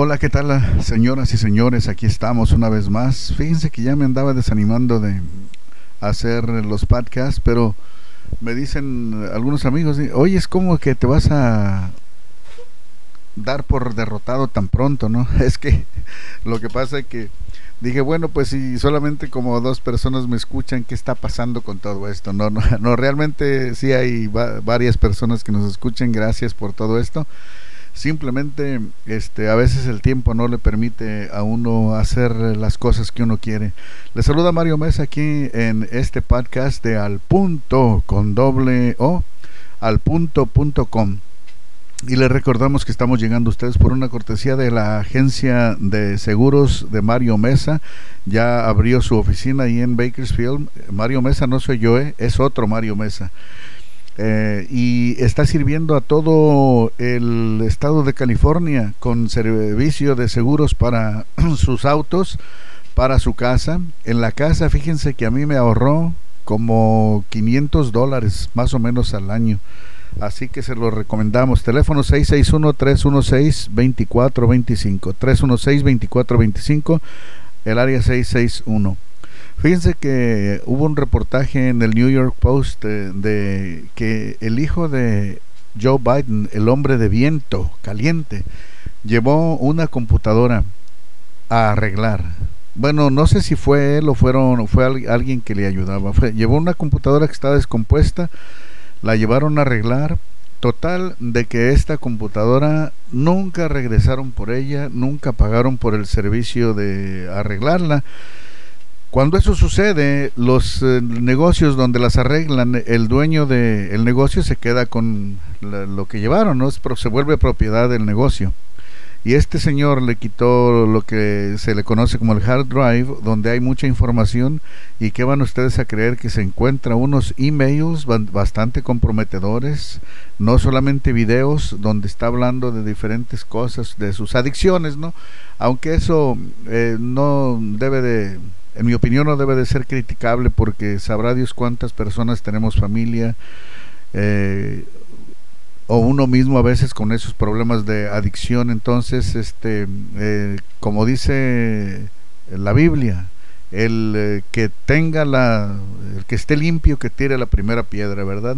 Hola, ¿qué tal, señoras y señores? Aquí estamos una vez más. Fíjense que ya me andaba desanimando de hacer los podcasts, pero me dicen algunos amigos, oye, es como que te vas a dar por derrotado tan pronto, ¿no? Es que lo que pasa es que dije, bueno, pues si solamente como dos personas me escuchan, ¿qué está pasando con todo esto? No, no, no realmente sí hay varias personas que nos escuchen, gracias por todo esto simplemente este a veces el tiempo no le permite a uno hacer las cosas que uno quiere. Le saluda Mario Mesa aquí en este podcast de Al Punto con doble O al punto.com. Y le recordamos que estamos llegando a ustedes por una cortesía de la agencia de seguros de Mario Mesa. Ya abrió su oficina ahí en Bakersfield. Mario Mesa no soy yo, eh, es otro Mario Mesa. Eh, y está sirviendo a todo el estado de California con servicio de seguros para sus autos, para su casa. En la casa, fíjense que a mí me ahorró como 500 dólares más o menos al año. Así que se lo recomendamos. Teléfono 661-316-2425. 316-2425, el área 661. Fíjense que hubo un reportaje en el New York Post de, que el hijo de Joe Biden, el hombre de viento caliente, llevó una computadora a arreglar. Bueno, no sé si fue él o fueron, fue alguien que le ayudaba. llevó una computadora que estaba descompuesta, la llevaron a arreglar. Total de que esta computadora nunca regresaron por ella, nunca pagaron por el servicio de arreglarla cuando eso sucede, los eh, negocios donde las arreglan, el dueño del negocio se queda con lo que llevaron, ¿no? se vuelve propiedad del negocio. Y este señor le quitó lo que se le conoce como el hard drive, donde hay mucha información y que van ustedes a creer que se encuentra unos emails bastante comprometedores, no solamente videos donde está hablando de diferentes cosas, de sus adicciones, ¿no? Aunque eso eh, no debe de en mi opinión no debe de ser criticable porque sabrá Dios cuántas personas tenemos familia eh, o uno mismo a veces con esos problemas de adicción. Entonces este eh, como dice la Biblia el eh, que tenga la el que esté limpio que tire la primera piedra verdad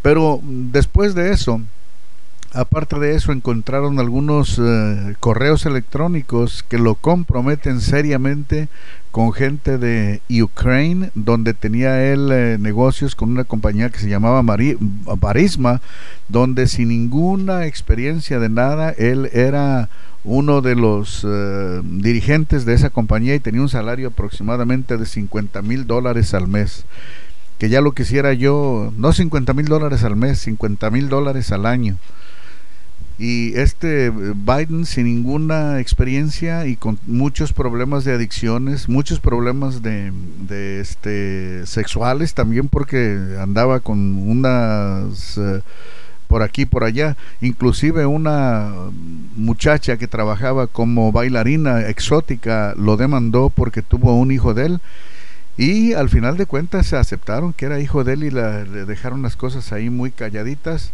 pero después de eso Aparte de eso, encontraron algunos eh, correos electrónicos que lo comprometen seriamente con gente de Ukraine, donde tenía él eh, negocios con una compañía que se llamaba Barisma, donde sin ninguna experiencia de nada, él era uno de los eh, dirigentes de esa compañía y tenía un salario aproximadamente de 50 mil dólares al mes. Que ya lo quisiera yo, no 50 mil dólares al mes, 50 mil dólares al año y este eh, Biden sin ninguna experiencia y con muchos problemas de adicciones, muchos problemas de, de este sexuales también porque andaba con unas eh, por aquí por allá, inclusive una muchacha que trabajaba como bailarina exótica lo demandó porque tuvo un hijo de él y al final de cuentas se aceptaron que era hijo de él y le dejaron las cosas ahí muy calladitas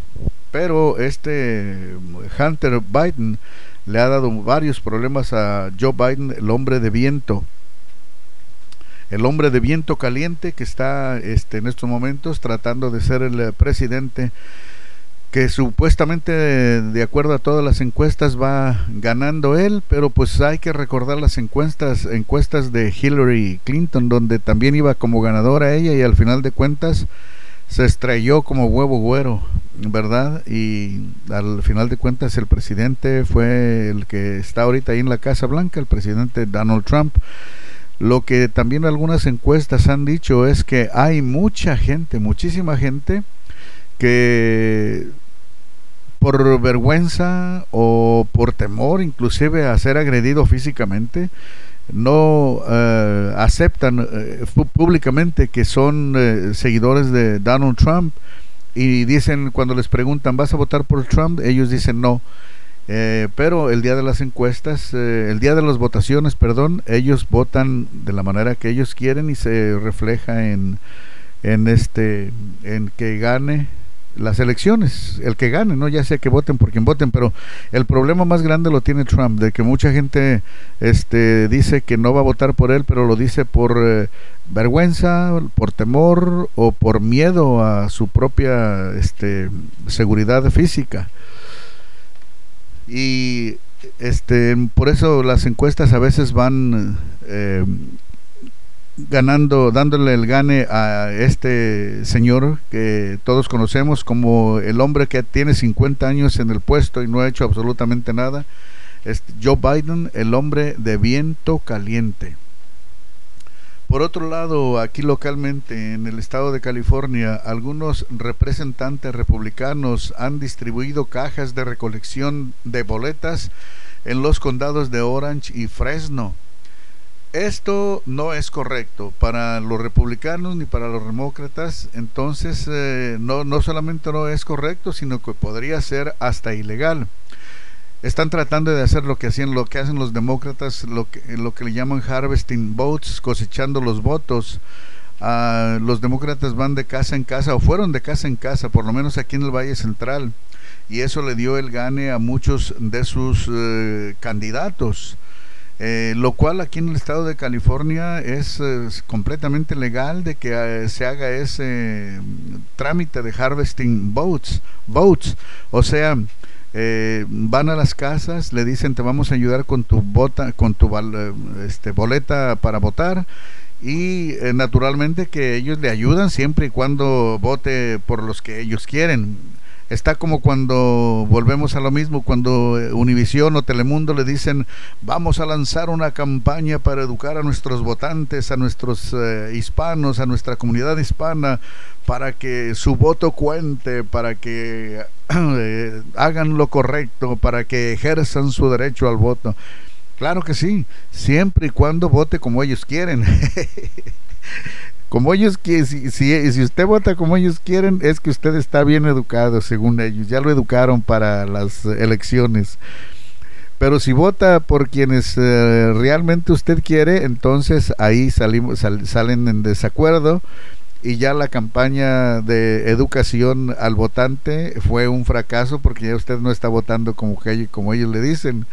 pero este Hunter Biden le ha dado varios problemas a Joe Biden, el hombre de viento. El hombre de viento caliente que está este, en estos momentos tratando de ser el presidente que supuestamente de acuerdo a todas las encuestas va ganando él, pero pues hay que recordar las encuestas encuestas de Hillary Clinton donde también iba como ganadora ella y al final de cuentas se estrelló como huevo güero, ¿verdad? Y al final de cuentas el presidente fue el que está ahorita ahí en la Casa Blanca, el presidente Donald Trump. Lo que también algunas encuestas han dicho es que hay mucha gente, muchísima gente que por vergüenza o por temor inclusive a ser agredido físicamente, no eh, aceptan eh, públicamente que son eh, seguidores de Donald Trump y dicen cuando les preguntan ¿vas a votar por Trump? ellos dicen no pero el día de las encuestas el día de las votaciones perdón ellos votan de la manera que ellos quieren y se refleja en en este en que gane las elecciones, el que gane, no ya sea que voten por quien voten, pero el problema más grande lo tiene Trump, de que mucha gente este dice que no va a votar por él, pero lo dice por eh, vergüenza, por temor o por miedo a su propia este seguridad física. Y este por eso las encuestas a veces van eh, ganando, dándole el gane a este señor que todos conocemos como el hombre que tiene 50 años en el puesto y no ha hecho absolutamente nada. Es Joe Biden, el hombre de viento caliente. Por otro lado, aquí localmente en el estado de California, algunos representantes republicanos han distribuido cajas de recolección de boletas en los condados de Orange y Fresno esto no es correcto para los republicanos ni para los demócratas, entonces eh, no, no solamente no es correcto, sino que podría ser hasta ilegal. Están tratando de hacer lo que hacían, lo que hacen los demócratas, lo que, lo que le llaman harvesting votes, cosechando los votos. Ah, los demócratas van de casa en casa o fueron de casa en casa, por lo menos aquí en el Valle Central, y eso le dio el gane a muchos de sus eh, candidatos. Eh, lo cual aquí en el estado de California es, completamente legal de que eh, se haga ese mm, trámite de harvesting votes, votes. o sea, eh, van a las casas, le dicen te vamos a ayudar con tu bota, con tu este, boleta para votar y naturalmente que ellos le ayudan siempre y cuando vote por los que ellos quieren Está como cuando volvemos a lo mismo, cuando eh, Univisión o Telemundo le dicen vamos a lanzar una campaña para educar a nuestros votantes, a nuestros eh, hispanos, a nuestra comunidad hispana, para que su voto cuente, para que eh, hagan lo correcto, para que ejerzan su derecho al voto. Claro que sí, siempre y cuando vote como ellos quieren. como ellos quieren, si, si, usted vota como ellos quieren, es que usted está bien educado, según ellos. Ya lo educaron para las elecciones. Pero si vota por quienes eh, realmente usted quiere, entonces ahí salimos, salen en desacuerdo y ya la campaña de educación al votante fue un fracaso porque ya usted no está votando como, como ellos le dicen.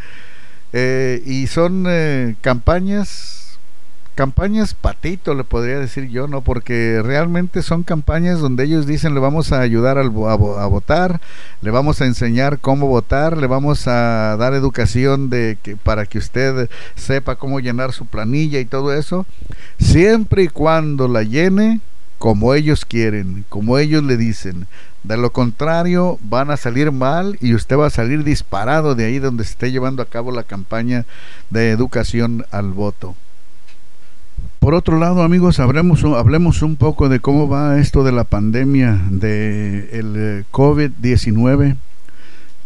Eh, y son eh, campañas campañas patito, le podría decir yo, ¿no? Porque realmente son campañas donde ellos dicen le vamos a ayudar a, votar, le vamos a enseñar cómo votar, le vamos a dar educación de que, para que usted sepa cómo llenar su planilla y todo eso, siempre y cuando la llene como ellos quieren, como ellos le dicen. De lo contrario, van a salir mal y usted va a salir disparado de ahí donde se esté llevando a cabo la campaña de educación al voto. Por otro lado, amigos, hablemos, hablemos un poco de cómo va esto de la pandemia del eh, COVID-19.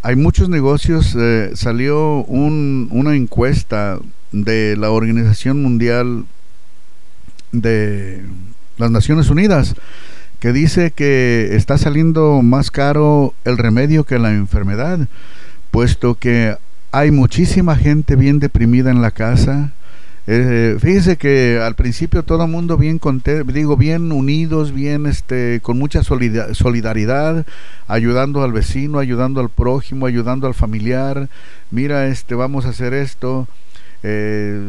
Hay muchos negocios, eh, salió una encuesta de la Organización Mundial de las Naciones Unidas que dice que está saliendo más caro el remedio que la enfermedad, puesto que hay muchísima gente bien deprimida en la casa, eh, que al principio todo el mundo bien digo bien unidos, bien este con mucha solidaridad, ayudando al vecino, ayudando al prójimo, ayudando al familiar. Mira, este vamos a hacer esto. Eh,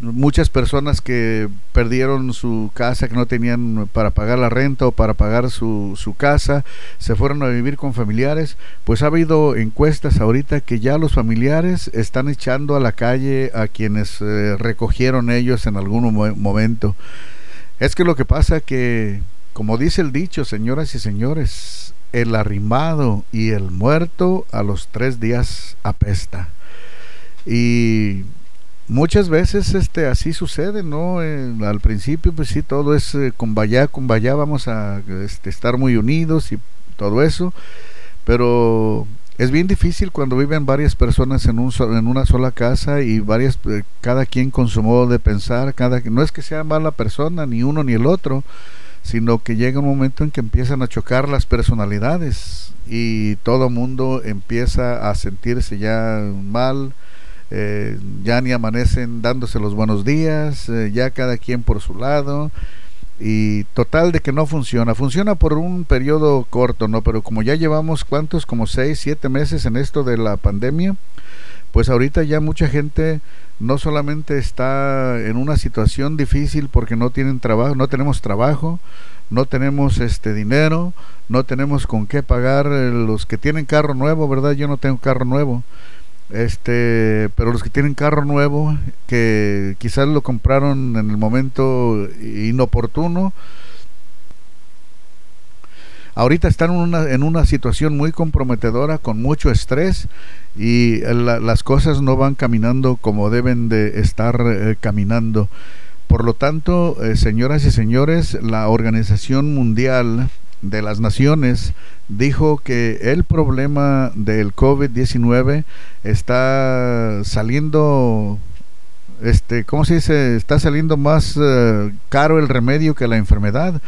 muchas personas que perdieron su casa, que no tenían para pagar la renta o para pagar su, su casa, se fueron a vivir con familiares, pues ha habido encuestas ahorita que ya los familiares están echando a la calle a quienes eh, recogieron ellos en algún momento. Es que lo que pasa que, como dice el dicho, señoras y señores, el arrimado y el muerto a los tres días apesta. Y muchas veces este así sucede no eh, al principio pues sí todo es eh, con vaya con vaya vamos a este, estar muy unidos y todo eso pero es bien difícil cuando viven varias personas en un en una sola casa y varias eh, cada quien con su modo de pensar cada no es que sea mala persona ni uno ni el otro sino que llega un momento en que empiezan a chocar las personalidades y todo mundo empieza a sentirse ya mal ya ni amanecen dándose los buenos días, eh, ya cada quien por su lado. y total de que no funciona. Funciona por un periodo corto, ¿no? Pero como ya llevamos cuántos, como seis, siete meses en esto de la pandemia, pues ahorita ya mucha gente no solamente está en una situación difícil porque no tienen trabajo, no tenemos trabajo, no tenemos este dinero, no tenemos con qué pagar eh, los que tienen carro nuevo, ¿verdad? Yo no tengo carro nuevo. Este, pero los que tienen carro nuevo, que quizás lo compraron en el momento inoportuno, ahorita están en una, en una situación muy comprometedora, con mucho estrés y las cosas no van caminando como deben de estar eh, caminando. Por lo tanto, eh, señoras y señores, la Organización Mundial de las Naciones dijo que el problema del COVID-19 está saliendo este, ¿cómo se dice? Está saliendo más eh, caro el remedio que la enfermedad,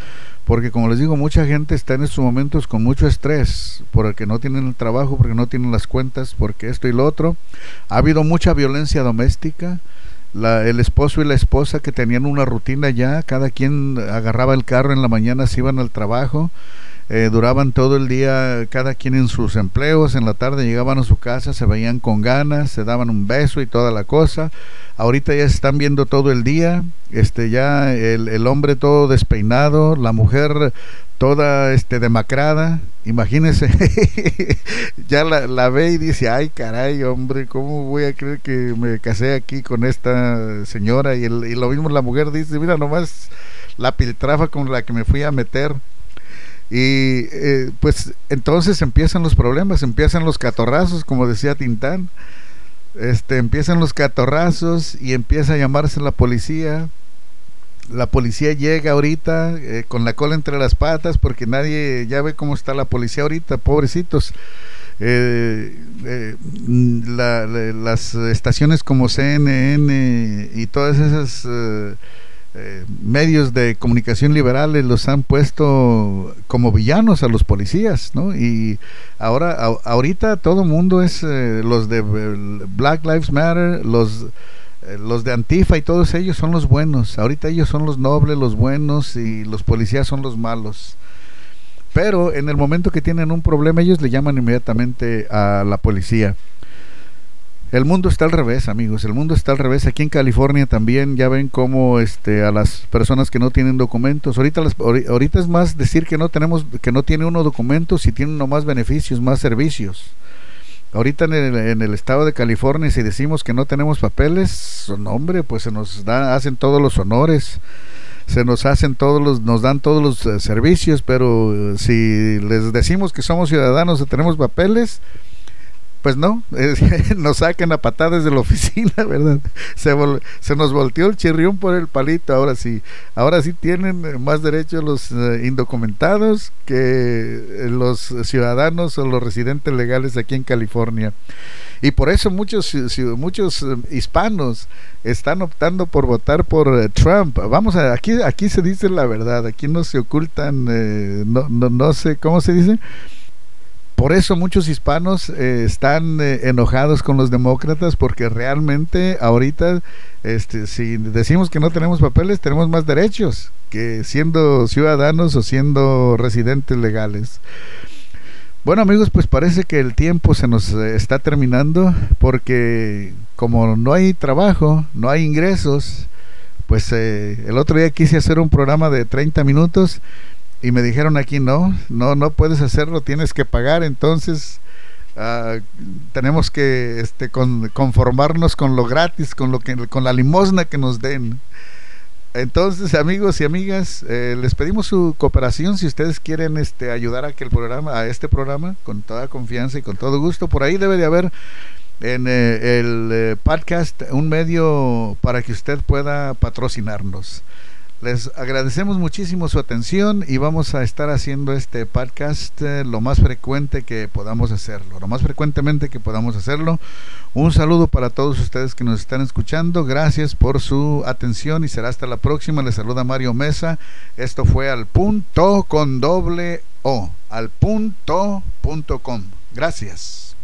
porque como les digo, mucha gente está en estos momentos con mucho estrés, porque no tienen el trabajo, porque no tienen las cuentas, porque esto y lo otro. Ha habido mucha violencia doméstica, el esposo y la esposa que tenían una rutina ya, cada quien agarraba el carro en la mañana, se iban al trabajo, eh, duraban todo el día, cada quien en sus empleos, en la tarde llegaban a su casa, se veían con ganas, se daban un beso y toda la cosa. Ahorita ya se están viendo todo el día, este ya el, el hombre todo despeinado, la mujer toda este demacrada, imagínese, ya la, la, ve y dice, ay caray hombre, ¿cómo voy a creer que me casé aquí con esta señora? Y, el, y lo mismo la mujer dice, mira nomás la piltrafa con la que me fui a meter. Y eh, pues entonces empiezan los problemas, empiezan los catorrazos, como decía Tintán, este, empiezan los catorrazos y empieza a llamarse la policía, la policía llega ahorita eh, con la cola entre las patas porque nadie ya ve cómo está la policía ahorita, pobrecitos. Eh, eh, las estaciones como CNN y todas esas medios de comunicación liberales los han puesto como villanos a los policías, ¿no? Y ahora, ahorita todo el mundo es los de Black Lives Matter, los eh, los de Antifa y todos ellos son los buenos. Ahorita ellos son los nobles, los buenos y los policías son los malos. Pero en el momento que tienen un problema ellos le llaman inmediatamente a la policía. El mundo está al revés, amigos. El mundo está al revés. Aquí en California también ya ven cómo este a las personas que no tienen documentos. Ahorita ahorita es más decir que no tenemos que no tiene uno documentos y tiene uno más beneficios, más servicios. Ahorita en el, estado de California, si decimos que no tenemos papeles, hombre, pues se nos da, hacen todos los honores, se nos hacen todos los, nos dan todos los eh, servicios, pero eh, si les decimos que somos ciudadanos y tenemos papeles, pues no, nos sacan a patadas de la oficina, ¿verdad? Se, se nos volteó el chirrión por el palito, ahora sí, ahora sí tienen más derechos los eh, indocumentados que eh, los ciudadanos o los residentes legales aquí en California. Y por eso muchos, muchos eh, hispanos están optando por votar por Trump. Vamos a, aquí, aquí se dice la verdad, aquí no se ocultan, no, no, no sé, ¿cómo se dice? Por eso muchos hispanos eh, están eh, enojados con los demócratas porque realmente ahorita, este, si decimos que no tenemos papeles, tenemos más derechos que siendo ciudadanos o siendo residentes legales. Bueno amigos, pues parece que el tiempo se nos eh, está terminando porque como no hay trabajo, no hay ingresos, pues el otro día quise hacer un programa de 30 minutos y me dijeron aquí no, no, no puedes hacerlo, tienes que pagar, entonces uh, tenemos que este, con, conformarnos con lo gratis, con lo que, con la limosna que nos den. Entonces, amigos y amigas, eh, les pedimos su cooperación si ustedes quieren este, ayudar a que el programa, a este programa, con toda confianza y con todo gusto. Por ahí debe de haber en eh, el eh, podcast un medio para que usted pueda patrocinarnos. Les agradecemos muchísimo su atención y vamos a estar haciendo este podcast eh, lo más frecuente que podamos hacerlo, lo más frecuentemente que podamos hacerlo. Un saludo para todos ustedes que nos están escuchando. Gracias por su atención y será hasta la próxima. Les saluda Mario Mesa. Esto fue al punto con doble O, al punto punto com. Gracias.